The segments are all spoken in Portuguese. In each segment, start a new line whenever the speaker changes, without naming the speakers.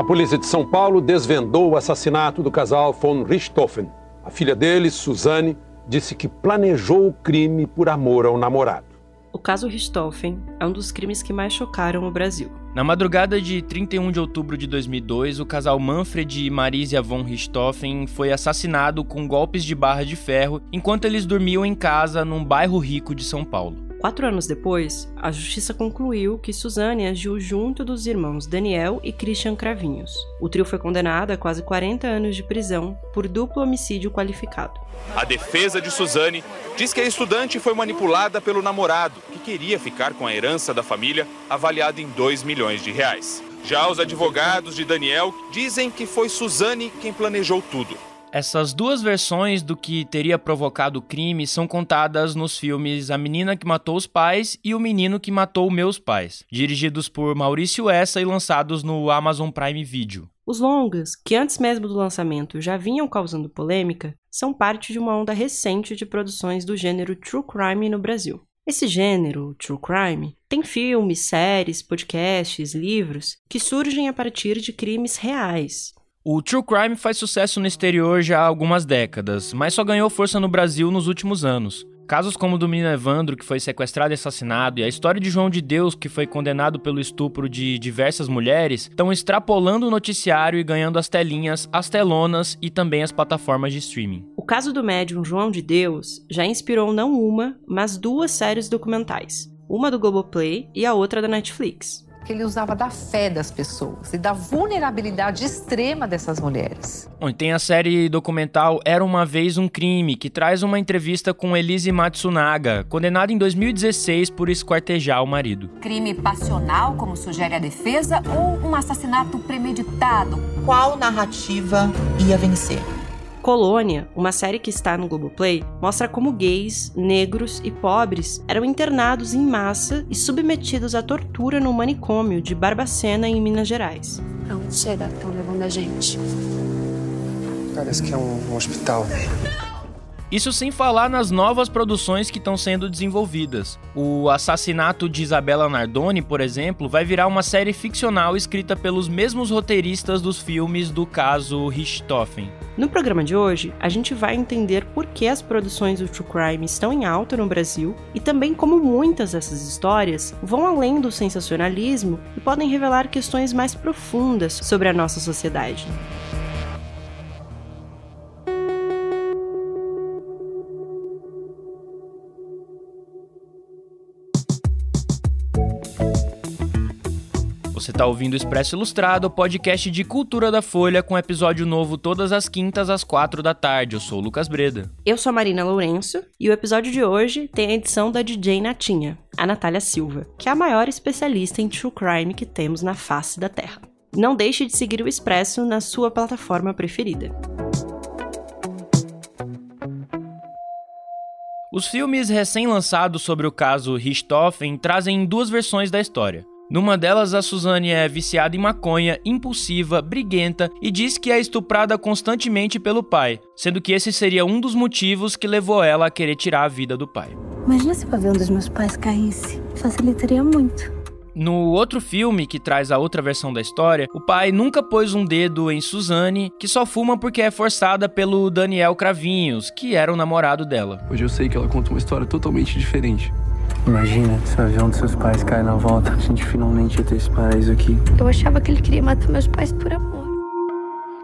A polícia de São Paulo desvendou o assassinato do casal von Richthofen. A filha deles, Suzane, disse que planejou o crime por amor ao namorado.
O caso Richthofen é um dos crimes que mais chocaram o Brasil.
Na madrugada de 31 de outubro de 2002, o casal Manfred e Marisia von Richthofen foi assassinado com golpes de barra de ferro enquanto eles dormiam em casa num bairro rico de São Paulo.
Quatro anos depois, a justiça concluiu que Suzane agiu junto dos irmãos Daniel e Christian Cravinhos. O trio foi condenado a quase 40 anos de prisão por duplo homicídio qualificado.
A defesa de Suzane diz que a estudante foi manipulada pelo namorado, que queria ficar com a herança da família, avaliada em 2 milhões de reais. Já os advogados de Daniel dizem que foi Suzane quem planejou tudo.
Essas duas versões do que teria provocado o crime são contadas nos filmes A Menina que Matou os Pais e O Menino que Matou Meus Pais, dirigidos por Maurício Essa e lançados no Amazon Prime Video.
Os longas, que antes mesmo do lançamento já vinham causando polêmica, são parte de uma onda recente de produções do gênero True Crime no Brasil. Esse gênero, True Crime, tem filmes, séries, podcasts, livros que surgem a partir de crimes reais,
o true crime faz sucesso no exterior já há algumas décadas, mas só ganhou força no Brasil nos últimos anos. Casos como o do menino Evandro, que foi sequestrado e assassinado, e a história de João de Deus, que foi condenado pelo estupro de diversas mulheres, estão extrapolando o noticiário e ganhando as telinhas, as telonas e também as plataformas de streaming.
O caso do médium João de Deus já inspirou não uma, mas duas séries documentais, uma do Globoplay e a outra da Netflix
que ele usava da fé das pessoas e da vulnerabilidade extrema dessas mulheres.
Bom, tem a série documental Era uma vez um crime, que traz uma entrevista com Elise Matsunaga, condenada em 2016 por esquartejar o marido.
Crime passional, como sugere a defesa, ou um assassinato premeditado?
Qual narrativa ia vencer?
Colônia, uma série que está no Globoplay, mostra como gays, negros e pobres eram internados em massa e submetidos à tortura no manicômio de Barbacena, em Minas Gerais.
Pra onde será que estão levando a gente?
Parece que é um, um hospital.
Isso sem falar nas novas produções que estão sendo desenvolvidas. O assassinato de Isabela Nardoni, por exemplo, vai virar uma série ficcional escrita pelos mesmos roteiristas dos filmes do caso Richthofen.
No programa de hoje, a gente vai entender por que as produções do True Crime estão em alta no Brasil e também como muitas dessas histórias vão além do sensacionalismo e podem revelar questões mais profundas sobre a nossa sociedade.
Você está ouvindo o Expresso Ilustrado, podcast de cultura da Folha, com episódio novo todas as quintas às quatro da tarde. Eu sou o Lucas Breda.
Eu sou a Marina Lourenço e o episódio de hoje tem a edição da DJ Natinha, a Natália Silva, que é a maior especialista em true crime que temos na face da Terra. Não deixe de seguir o Expresso na sua plataforma preferida.
Os filmes recém-lançados sobre o caso Richthofen trazem duas versões da história. Numa delas, a Suzane é viciada em maconha, impulsiva, briguenta e diz que é estuprada constantemente pelo pai, sendo que esse seria um dos motivos que levou ela a querer tirar a vida do pai.
Imagina se o avião dos meus pais caísse. Facilitaria muito.
No outro filme, que traz a outra versão da história, o pai nunca pôs um dedo em Suzane, que só fuma porque é forçada pelo Daniel Cravinhos, que era o namorado dela.
Hoje eu sei que ela conta uma história totalmente diferente.
Imagina se o avião dos seus pais cai na volta. A gente finalmente ia ter esse paraíso aqui.
Eu achava que ele queria matar meus pais por amor.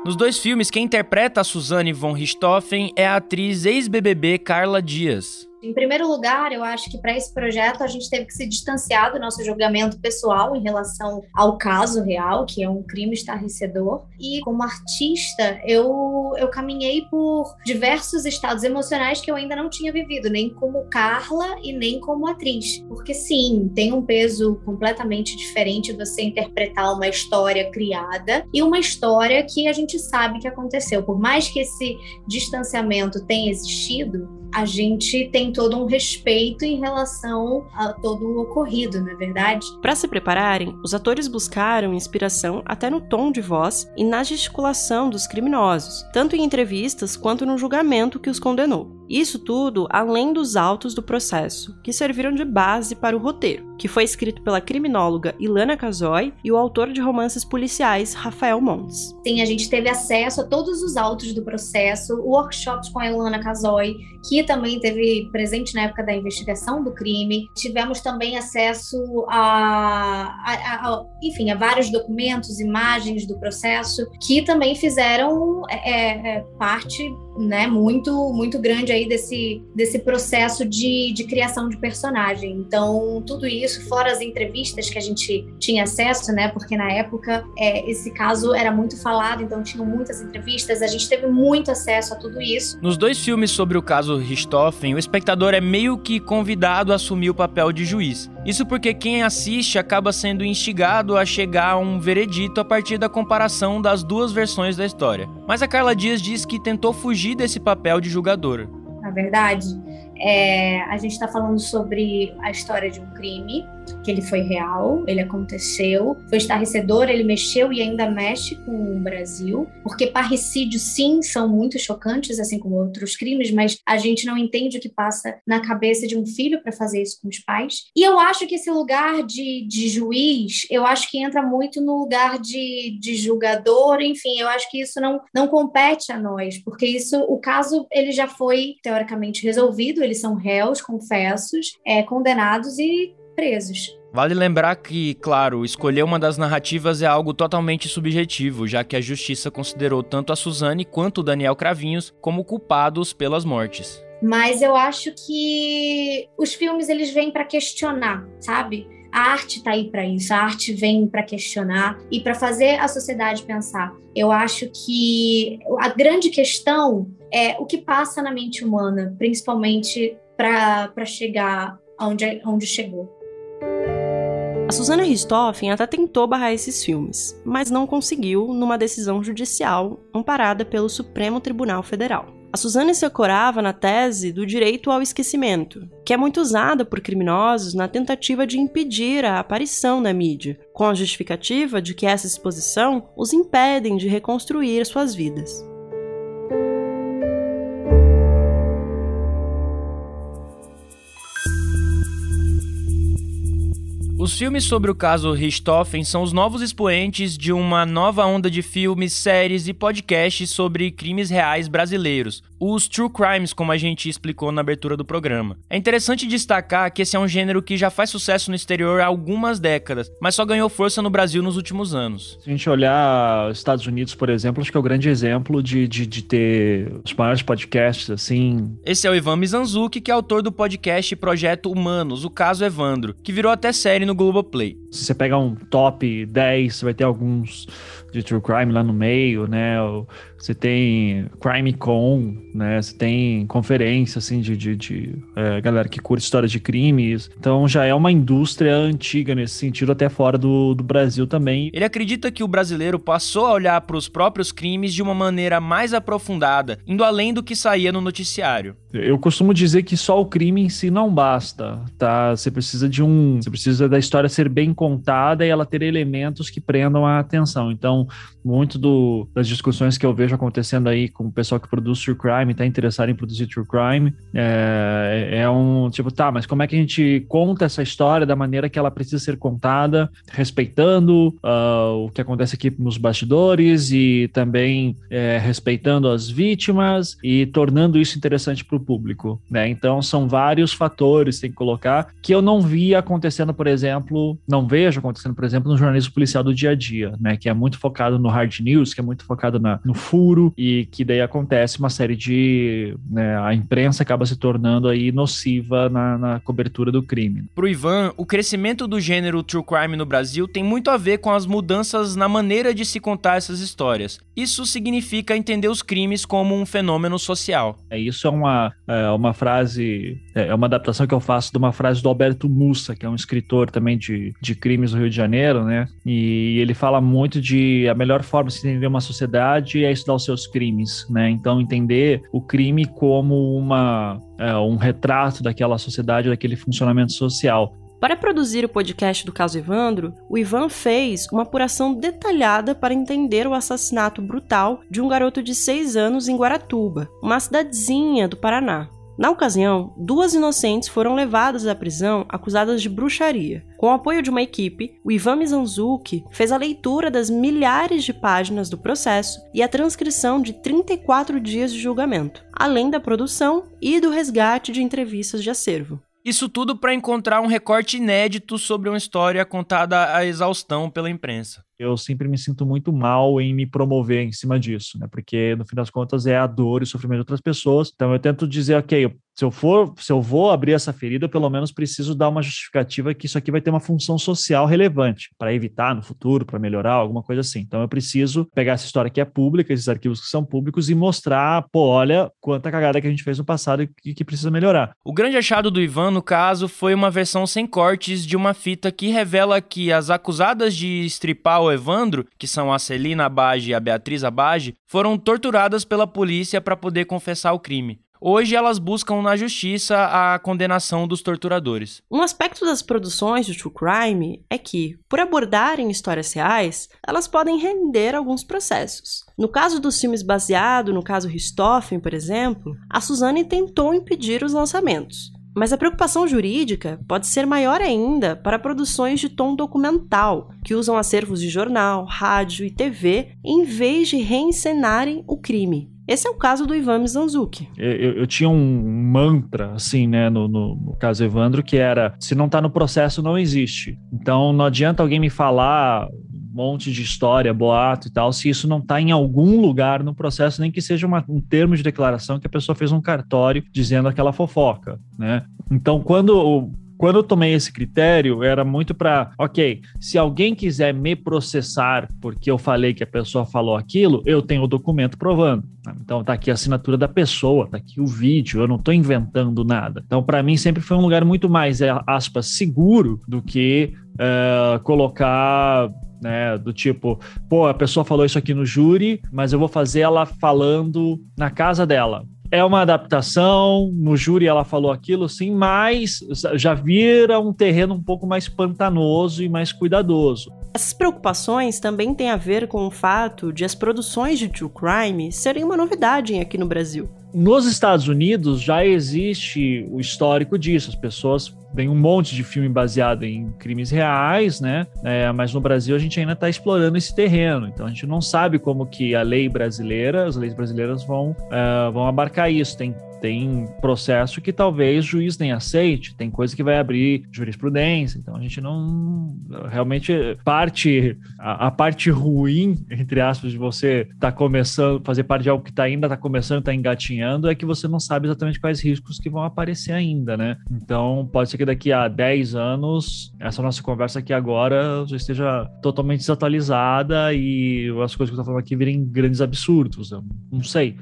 Nos dois filmes, quem interpreta a Suzane von Richthofen é a atriz ex-BBB Carla Dias.
Em primeiro lugar, eu acho que para esse projeto a gente teve que se distanciar do nosso julgamento pessoal em relação ao caso real, que é um crime estarrecedor. E como artista, eu, eu caminhei por diversos estados emocionais que eu ainda não tinha vivido, nem como Carla e nem como atriz. Porque sim, tem um peso completamente diferente você interpretar uma história criada e uma história que a gente sabe que aconteceu. Por mais que esse distanciamento tenha existido, a gente tem todo um respeito em relação a todo o ocorrido, não é verdade?
Para se prepararem, os atores buscaram inspiração até no tom de voz e na gesticulação dos criminosos, tanto em entrevistas quanto no julgamento que os condenou. Isso tudo além dos autos do processo, que serviram de base para o roteiro, que foi escrito pela criminóloga Ilana Casoy e o autor de romances policiais Rafael Montes.
Sim, a gente teve acesso a todos os autos do processo, workshops com a Ilana Casoy, que também teve presente na época da investigação do crime. Tivemos também acesso a, a, a enfim, a vários documentos, imagens do processo, que também fizeram é, é, parte né, muito muito grande aí desse, desse processo de, de criação de personagem. Então, tudo isso, fora as entrevistas que a gente tinha acesso, né, porque na época é, esse caso era muito falado, então tinham muitas entrevistas, a gente teve muito acesso a tudo isso.
Nos dois filmes sobre o caso Richthofen, o espectador é meio que convidado a assumir o papel de juiz. Isso porque quem assiste acaba sendo instigado a chegar a um veredito a partir da comparação das duas versões da história. Mas a Carla Dias diz que tentou fugir desse papel de julgador.
Na verdade, é, a gente está falando sobre a história de um crime que ele foi real, ele aconteceu, foi estarrecedor, ele mexeu e ainda mexe com o Brasil, porque parricídios sim são muito chocantes, assim como outros crimes, mas a gente não entende o que passa na cabeça de um filho para fazer isso com os pais. E eu acho que esse lugar de, de juiz, eu acho que entra muito no lugar de, de julgador, enfim, eu acho que isso não, não compete a nós, porque isso, o caso, ele já foi teoricamente resolvido, eles são réus, confessos, é, condenados e presos.
Vale lembrar que, claro, escolher uma das narrativas é algo totalmente subjetivo, já que a justiça considerou tanto a Suzane quanto o Daniel Cravinhos como culpados pelas mortes.
Mas eu acho que os filmes eles vêm para questionar, sabe? A arte está aí para isso, a arte vem para questionar e para fazer a sociedade pensar. Eu acho que a grande questão é o que passa na mente humana, principalmente para chegar onde, onde chegou.
A Susana Richthofen até tentou barrar esses filmes, mas não conseguiu numa decisão judicial amparada pelo Supremo Tribunal Federal. A Suzane se ancorava na tese do direito ao esquecimento, que é muito usada por criminosos na tentativa de impedir a aparição na mídia, com a justificativa de que essa exposição os impedem de reconstruir suas vidas.
Os filmes sobre o caso Richthofen são os novos expoentes de uma nova onda de filmes, séries e podcasts sobre crimes reais brasileiros, os true crimes, como a gente explicou na abertura do programa. É interessante destacar que esse é um gênero que já faz sucesso no exterior há algumas décadas, mas só ganhou força no Brasil nos últimos anos.
Se a gente olhar os Estados Unidos, por exemplo, acho que é o grande exemplo de, de, de ter os maiores podcasts, assim.
Esse é o Ivan Mizanzuki, que é autor do podcast Projeto Humanos, o caso Evandro, que virou até série no Globoplay.
Se você pegar um top 10, você vai ter alguns de true crime lá no meio, né? Você tem Crime Con, né? Você tem conferência, assim, de, de, de é, galera que curte histórias de crimes. Então já é uma indústria antiga nesse sentido, até fora do, do Brasil também.
Ele acredita que o brasileiro passou a olhar para os próprios crimes de uma maneira mais aprofundada, indo além do que saía no noticiário.
Eu costumo dizer que só o crime em si não basta, tá? Você precisa de um. Você precisa da história ser bem contada e ela ter elementos que prendam a atenção. Então, muito do, das discussões que eu vejo acontecendo aí com o pessoal que produz true crime, tá interessado em produzir true crime, é, é um tipo, tá, mas como é que a gente conta essa história da maneira que ela precisa ser contada, respeitando uh, o que acontece aqui nos bastidores e também é, respeitando as vítimas e tornando isso interessante para o público, né? Então são vários fatores tem que colocar que eu não vi acontecendo, por exemplo, não vejo acontecendo, por exemplo, no jornalismo policial do dia a dia, né? Que é muito focado no hard news, que é muito focado na, no furo e que daí acontece uma série de, né, a imprensa acaba se tornando aí nociva na, na cobertura do crime.
Pro Ivan, o crescimento do gênero true crime no Brasil tem muito a ver com as mudanças na maneira de se contar essas histórias. Isso significa entender os crimes como um fenômeno social.
É, isso é uma, é uma frase, é, é uma adaptação que eu faço de uma frase do Alberto Mussa, que é um escritor também de, de crimes do Rio de Janeiro, né? E ele fala muito de a melhor forma de se entender uma sociedade é estudar os seus crimes, né? Então entender o crime como uma é, um retrato daquela sociedade, daquele funcionamento social.
Para produzir o podcast do caso Evandro, o Ivan fez uma apuração detalhada para entender o assassinato brutal de um garoto de 6 anos em Guaratuba, uma cidadezinha do Paraná. Na ocasião, duas inocentes foram levadas à prisão acusadas de bruxaria. Com o apoio de uma equipe, o Ivan Mizanzuki fez a leitura das milhares de páginas do processo e a transcrição de 34 dias de julgamento, além da produção e do resgate de entrevistas de acervo.
Isso tudo para encontrar um recorte inédito sobre uma história contada à exaustão pela imprensa
eu sempre me sinto muito mal em me promover em cima disso, né? Porque no fim das contas é a dor e o sofrimento de outras pessoas. Então eu tento dizer, ok, se eu for, se eu vou abrir essa ferida, eu pelo menos preciso dar uma justificativa que isso aqui vai ter uma função social relevante para evitar no futuro, para melhorar, alguma coisa assim. Então eu preciso pegar essa história que é pública, esses arquivos que são públicos e mostrar, pô, olha quanta cagada que a gente fez no passado e que precisa melhorar.
O grande achado do Ivan, no caso, foi uma versão sem cortes de uma fita que revela que as acusadas de estripar o Evandro, que são a Celina Abage e a Beatriz Abage, foram torturadas pela polícia para poder confessar o crime. Hoje elas buscam na justiça a condenação dos torturadores.
Um aspecto das produções de true crime é que, por abordarem histórias reais, elas podem render alguns processos. No caso dos filmes baseado no caso Richthofen, por exemplo, a Suzane tentou impedir os lançamentos. Mas a preocupação jurídica pode ser maior ainda para produções de tom documental, que usam acervos de jornal, rádio e TV em vez de reencenarem o crime. Esse é o caso do Ivan Mizanzuki.
Eu, eu, eu, tinha um mantra, assim, né, no, no, no, caso Evandro, que era: se não está no processo, não existe. Então não adianta alguém me falar monte de história, boato e tal, se isso não está em algum lugar no processo, nem que seja uma, um termo de declaração que a pessoa fez um cartório dizendo aquela fofoca, né? Então, quando quando eu tomei esse critério, era muito para, ok, se alguém quiser me processar porque eu falei que a pessoa falou aquilo, eu tenho o documento provando. Então tá aqui a assinatura da pessoa, tá aqui o vídeo, eu não estou inventando nada. Então para mim sempre foi um lugar muito mais, é, aspas, seguro do que uh, colocar né? Do tipo, pô, a pessoa falou isso aqui no júri, mas eu vou fazer ela falando na casa dela. É uma adaptação, no júri ela falou aquilo, sim, mas já vira um terreno um pouco mais pantanoso e mais cuidadoso.
Essas preocupações também têm a ver com o fato de as produções de true crime serem uma novidade aqui no Brasil.
Nos Estados Unidos já existe o histórico disso, as pessoas tem um monte de filme baseado em crimes reais, né? É, mas no Brasil a gente ainda está explorando esse terreno. Então a gente não sabe como que a lei brasileira, as leis brasileiras vão, uh, vão abarcar isso. Tem tem processo que talvez o juiz nem aceite, tem coisa que vai abrir jurisprudência, então a gente não realmente parte a, a parte ruim entre aspas de você estar tá começando fazer parte de algo que tá ainda está começando, está engatinhando, é que você não sabe exatamente quais riscos que vão aparecer ainda, né? Então pode ser que daqui a 10 anos essa nossa conversa aqui agora já esteja totalmente desatualizada e as coisas que eu tô falando aqui virem grandes absurdos, eu não sei.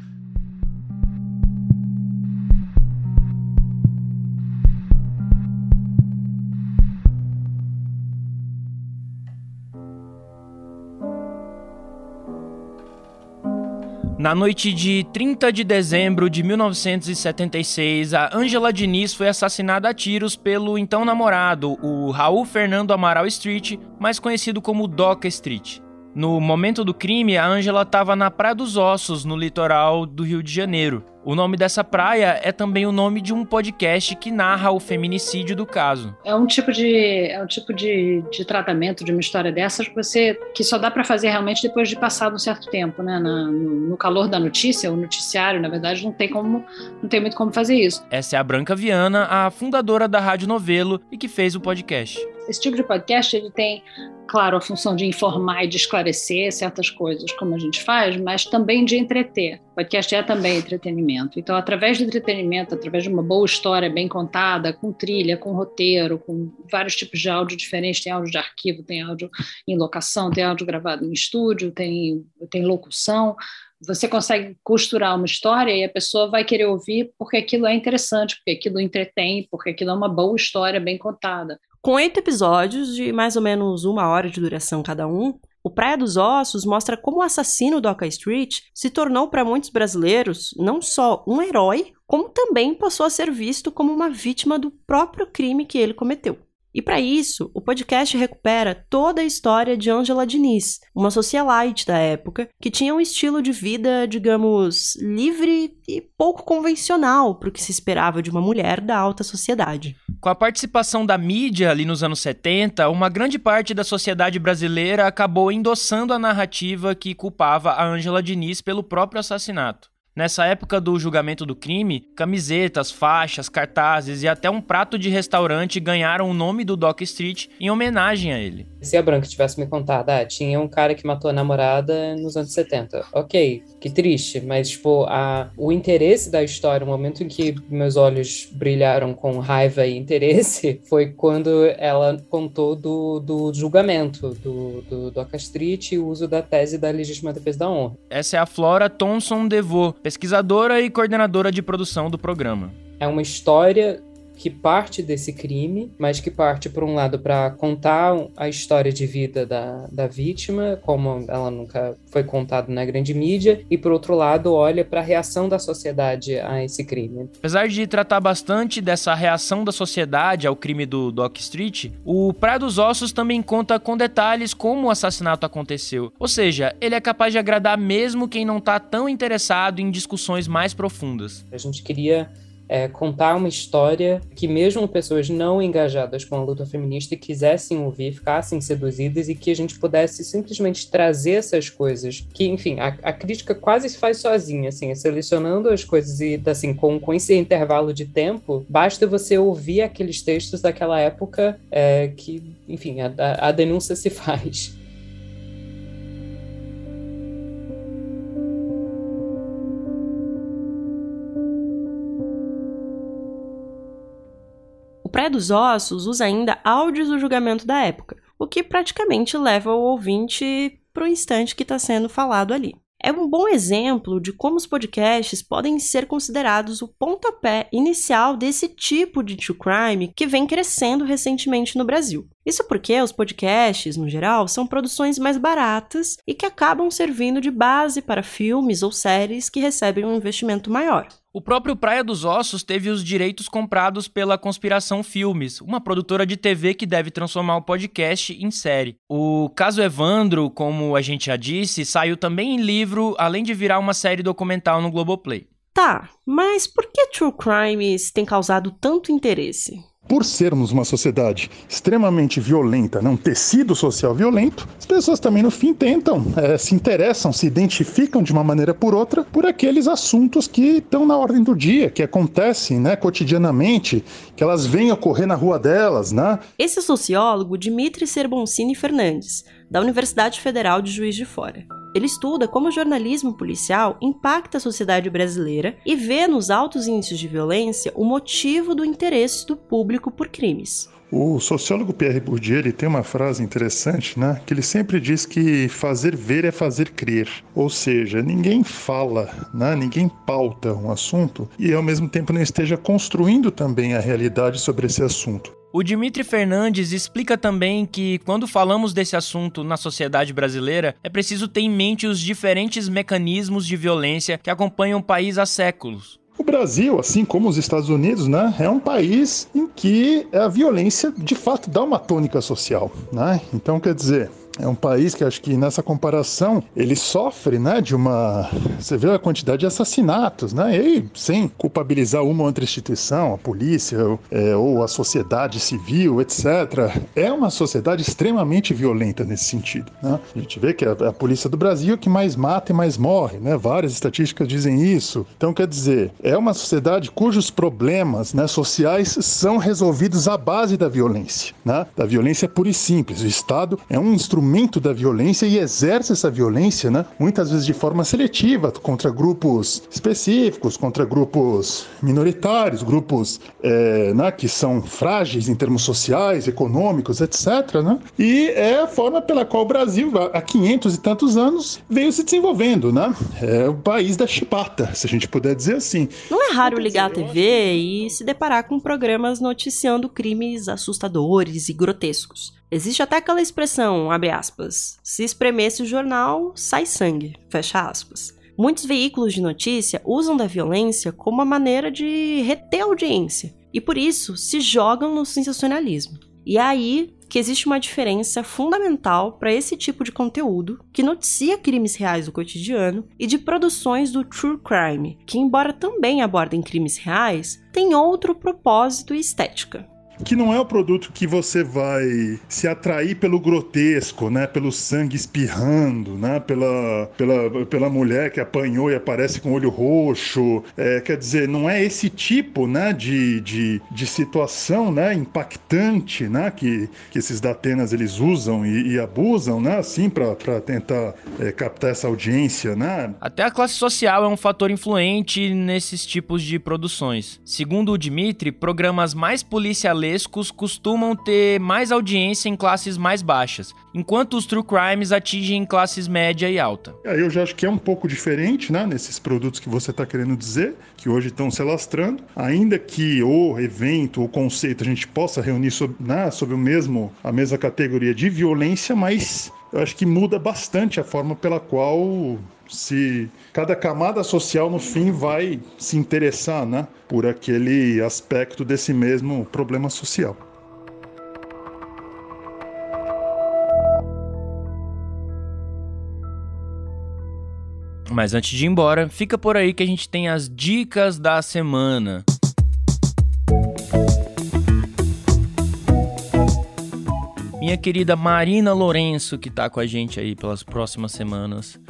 Na noite de 30 de dezembro de 1976, a Angela Diniz foi assassinada a tiros pelo então namorado, o Raul Fernando Amaral Street, mais conhecido como Doca Street. No momento do crime, a Angela estava na Praia dos Ossos, no litoral do Rio de Janeiro. O nome dessa praia é também o nome de um podcast que narra o feminicídio do caso.
É um tipo de, é um tipo de, de tratamento de uma história dessas que você que só dá para fazer realmente depois de passado um certo tempo, né? Na, no, no, calor da notícia, o noticiário, na verdade, não tem como, não tem muito como fazer isso.
Essa é a Branca Viana, a fundadora da Rádio Novelo e que fez o podcast.
Esse tipo de podcast ele tem claro, a função de informar e de esclarecer certas coisas, como a gente faz, mas também de entreter. Podcast é também entretenimento. Então, através do entretenimento, através de uma boa história bem contada, com trilha, com roteiro, com vários tipos de áudio diferentes, tem áudio de arquivo, tem áudio em locação, tem áudio gravado em estúdio, tem, tem locução, você consegue costurar uma história e a pessoa vai querer ouvir porque aquilo é interessante, porque aquilo entretém, porque aquilo é uma boa história bem contada.
Com oito episódios de mais ou menos uma hora de duração cada um, o Praia dos Ossos mostra como o assassino do Oca Street se tornou para muitos brasileiros não só um herói, como também passou a ser visto como uma vítima do próprio crime que ele cometeu. E para isso, o podcast recupera toda a história de Angela Diniz, uma socialite da época que tinha um estilo de vida, digamos, livre e pouco convencional para o que se esperava de uma mulher da alta sociedade.
Com a participação da mídia ali nos anos 70, uma grande parte da sociedade brasileira acabou endossando a narrativa que culpava a Angela Diniz pelo próprio assassinato. Nessa época do julgamento do crime, camisetas, faixas, cartazes e até um prato de restaurante ganharam o nome do Doc Street em homenagem a ele.
Se a Branca tivesse me contado, ah, tinha um cara que matou a namorada nos anos 70. Ok, que triste, mas, tipo, a, o interesse da história, o momento em que meus olhos brilharam com raiva e interesse, foi quando ela contou do, do julgamento do, do Doc Street e o uso da tese da legítima defesa da honra.
Essa é a Flora Thomson DeVoe, pesquisadora e coordenadora de produção do programa.
É uma história que parte desse crime, mas que parte, por um lado, para contar a história de vida da, da vítima, como ela nunca foi contada na grande mídia, e, por outro lado, olha para a reação da sociedade a esse crime.
Apesar de tratar bastante dessa reação da sociedade ao crime do Doc Street, o Praia dos Ossos também conta com detalhes como o assassinato aconteceu. Ou seja, ele é capaz de agradar mesmo quem não está tão interessado em discussões mais profundas.
A gente queria é, contar uma história que mesmo pessoas não engajadas com a luta feminista quisessem ouvir, ficassem seduzidas e que a gente pudesse simplesmente trazer essas coisas que, enfim, a, a crítica quase se faz sozinha, assim, selecionando as coisas e, assim, com, com esse intervalo de tempo, basta você ouvir aqueles textos daquela época é, que, enfim, a, a denúncia se faz.
Praia dos Ossos usa ainda áudios do julgamento da época, o que praticamente leva o ouvinte para o instante que está sendo falado ali. É um bom exemplo de como os podcasts podem ser considerados o pontapé inicial desse tipo de true crime que vem crescendo recentemente no Brasil. Isso porque os podcasts, no geral, são produções mais baratas e que acabam servindo de base para filmes ou séries que recebem um investimento maior.
O próprio Praia dos Ossos teve os direitos comprados pela Conspiração Filmes, uma produtora de TV que deve transformar o podcast em série. O caso Evandro, como a gente já disse, saiu também em livro, além de virar uma série documental no Globoplay.
Tá, mas por que True Crimes tem causado tanto interesse?
Por sermos uma sociedade extremamente violenta, né, um tecido social violento, as pessoas também no fim tentam, é, se interessam, se identificam de uma maneira por outra por aqueles assuntos que estão na ordem do dia, que acontecem né, cotidianamente, que elas vêm ocorrer na rua delas. Né?
Esse sociólogo Dimitri Serboncini Fernandes, da Universidade Federal de Juiz de Fora. Ele estuda como o jornalismo policial impacta a sociedade brasileira e vê nos altos índices de violência o motivo do interesse do público por crimes.
O sociólogo Pierre Bourdieu ele tem uma frase interessante, né? Que ele sempre diz que fazer ver é fazer crer. Ou seja, ninguém fala, né? ninguém pauta um assunto e ao mesmo tempo não esteja construindo também a realidade sobre esse assunto.
O Dimitri Fernandes explica também que, quando falamos desse assunto na sociedade brasileira, é preciso ter em mente os diferentes mecanismos de violência que acompanham o país há séculos.
O Brasil, assim como os Estados Unidos, né, é um país em que a violência de fato dá uma tônica social. Né? Então, quer dizer, é um país que acho que nessa comparação ele sofre, né, de uma, você vê a quantidade de assassinatos, né, e sem culpabilizar uma ou outra instituição, a polícia é, ou a sociedade civil, etc. É uma sociedade extremamente violenta nesse sentido. Né? A gente vê que a, a polícia do Brasil é que mais mata e mais morre, né? Várias estatísticas dizem isso. Então quer dizer, é uma sociedade cujos problemas, né, sociais são resolvidos à base da violência, né? Da violência pura e simples. O Estado é um instrumento instrumento da violência e exerce essa violência, né, muitas vezes de forma seletiva, contra grupos específicos, contra grupos minoritários, grupos é, né, que são frágeis em termos sociais, econômicos, etc. Né? E é a forma pela qual o Brasil, há 500 e tantos anos, veio se desenvolvendo. Né? É o país da chibata, se a gente puder dizer assim.
Não é raro ligar a TV e se deparar com programas noticiando crimes assustadores e grotescos. Existe até aquela expressão, abre aspas, se espremesse o jornal, sai sangue, fecha aspas. Muitos veículos de notícia usam da violência como uma maneira de reter audiência e por isso se jogam no sensacionalismo. E é aí que existe uma diferença fundamental para esse tipo de conteúdo que noticia crimes reais do cotidiano e de produções do true crime, que embora também abordem crimes reais, tem outro propósito e estética
que não é o produto que você vai se atrair pelo grotesco, né? Pelo sangue espirrando, né? Pela, pela, pela mulher que apanhou e aparece com olho roxo. É, quer dizer, não é esse tipo, né? De, de, de situação, né? Impactante, né? Que, que esses datenas eles usam e, e abusam, né? Assim, para tentar é, captar essa audiência, né?
Até a classe social é um fator influente nesses tipos de produções. Segundo o Dimitri, programas mais policiais carnavalescos costumam ter mais audiência em classes mais baixas, enquanto os true crimes atingem classes média e alta.
Aí eu já acho que é um pouco diferente, né, nesses produtos que você está querendo dizer, que hoje estão se alastrando, ainda que o evento, o conceito a gente possa reunir sob, né, sob o mesmo, a mesma categoria de violência, mas eu acho que muda bastante a forma pela qual se cada camada social no fim vai se interessar, né, por aquele aspecto desse mesmo problema social.
Mas antes de ir embora, fica por aí que a gente tem as dicas da semana. Minha querida Marina Lourenço, que tá com a gente aí pelas próximas semanas, o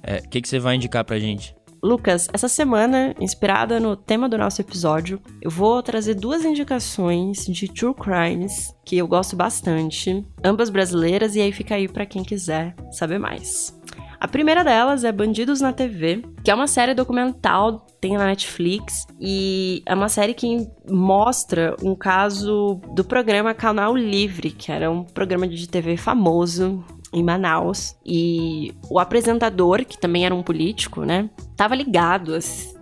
é, que, que você vai indicar pra gente?
Lucas, essa semana, inspirada no tema do nosso episódio, eu vou trazer duas indicações de true crimes que eu gosto bastante, ambas brasileiras, e aí fica aí para quem quiser saber mais. A primeira delas é Bandidos na TV, que é uma série documental, tem na Netflix, e é uma série que mostra um caso do programa Canal Livre, que era um programa de TV famoso em Manaus. E o apresentador, que também era um político, né, tava ligado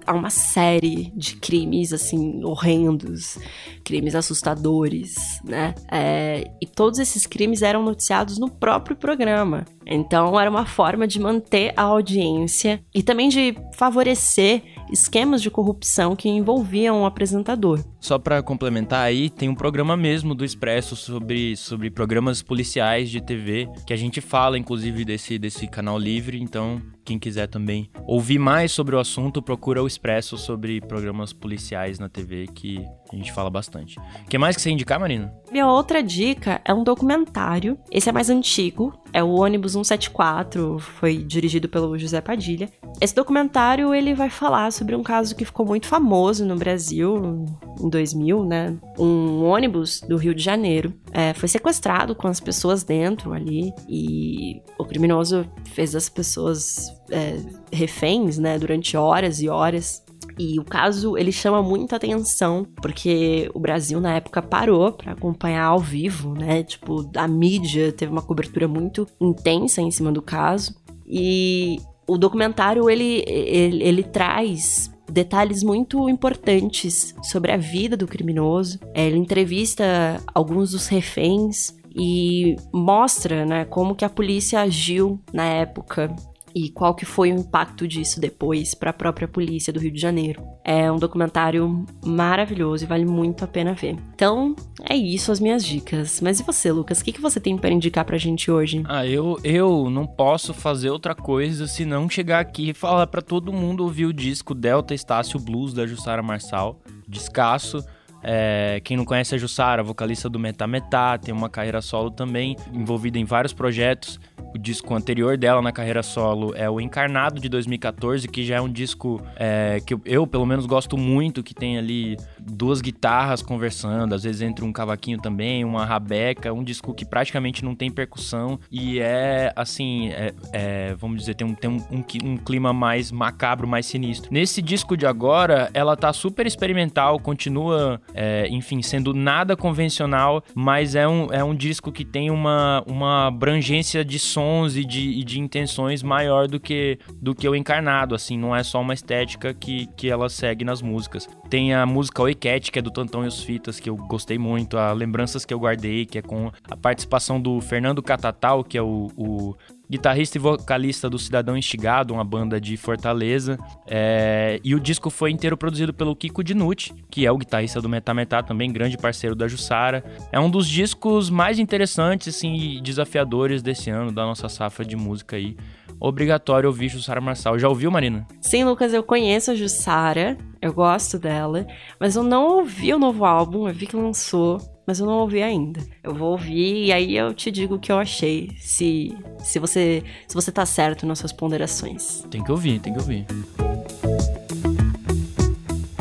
a uma série de crimes, assim, horrendos, crimes assustadores, né? É, e todos esses crimes eram noticiados no próprio programa. Então, era uma forma de manter a audiência e também de favorecer esquemas de corrupção que envolviam o apresentador.
Só para complementar aí, tem um programa mesmo do Expresso sobre, sobre programas policiais de TV, que a gente fala inclusive desse, desse canal livre, então quem quiser também ouvir mais sobre o assunto, procura o Expresso sobre programas policiais na TV, que a gente fala bastante. O que mais que você indicar, Marina?
Minha outra dica é um documentário. Esse é mais antigo, é o Ônibus 174, foi dirigido pelo José Padilha. Esse documentário ele vai falar sobre um caso que ficou muito famoso no Brasil em 2000, né? Um ônibus do Rio de Janeiro é, foi sequestrado com as pessoas dentro ali e o criminoso fez as pessoas é, reféns, né? Durante horas e horas. E o caso ele chama muita atenção porque o Brasil na época parou para acompanhar ao vivo, né? Tipo, a mídia teve uma cobertura muito intensa em cima do caso. E o documentário ele, ele, ele traz detalhes muito importantes sobre a vida do criminoso. É, ele entrevista alguns dos reféns e mostra, né, como que a polícia agiu na época e qual que foi o impacto disso depois para a própria polícia do Rio de Janeiro. É um documentário maravilhoso e vale muito a pena ver. Então, é isso as minhas dicas. Mas e você, Lucas? O que, que você tem para indicar pra gente hoje?
Ah, eu, eu não posso fazer outra coisa senão chegar aqui e falar para todo mundo ouvir o disco Delta Estácio Blues da Jussara Marçal. Descasso. É, quem não conhece a Jussara, vocalista do Metá Metá, tem uma carreira solo também, envolvida em vários projetos. O disco anterior dela na carreira solo é o Encarnado de 2014, que já é um disco é, que eu, pelo menos, gosto muito, que tem ali duas guitarras conversando, às vezes entre um cavaquinho também, uma rabeca, um disco que praticamente não tem percussão e é, assim, é, é, vamos dizer, tem, um, tem um, um, um, clima mais macabro, mais sinistro. Nesse disco de agora, ela tá super experimental, continua, é, enfim, sendo nada convencional, mas é um, é um disco que tem uma, uma abrangência de sons e de, e de intenções maior do que, do que o encarnado, assim, não é só uma estética que, que ela segue nas músicas. Tem a música Oi Cat, que é do Tantão e os Fitas, que eu gostei muito, a Lembranças que eu guardei, que é com a participação do Fernando Catatal, que é o, o guitarrista e vocalista do Cidadão Instigado, uma banda de Fortaleza. É... E o disco foi inteiro produzido pelo Kiko Dinucci, que é o guitarrista do Metametá, também grande parceiro da Jussara. É um dos discos mais interessantes assim, e desafiadores desse ano, da nossa safra de música aí. Obrigatório ouvir Jussara Marçal. Já ouviu, Marina?
Sim, Lucas, eu conheço a Jussara, eu gosto dela, mas eu não ouvi o novo álbum, eu vi que lançou, mas eu não ouvi ainda. Eu vou ouvir e aí eu te digo o que eu achei, se, se, você, se você tá certo nas suas ponderações.
Tem que ouvir, tem que ouvir.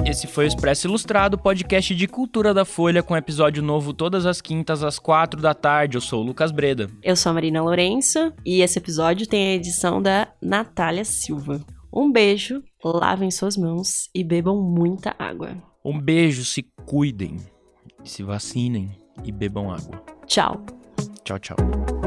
Esse foi o Expresso Ilustrado, podcast de cultura da Folha, com episódio novo todas as quintas às quatro da tarde. Eu sou o Lucas Breda.
Eu sou a Marina Lourenço e esse episódio tem a edição da Natália Silva. Um beijo, lavem suas mãos e bebam muita água.
Um beijo, se cuidem, se vacinem e bebam água.
Tchau.
Tchau, tchau.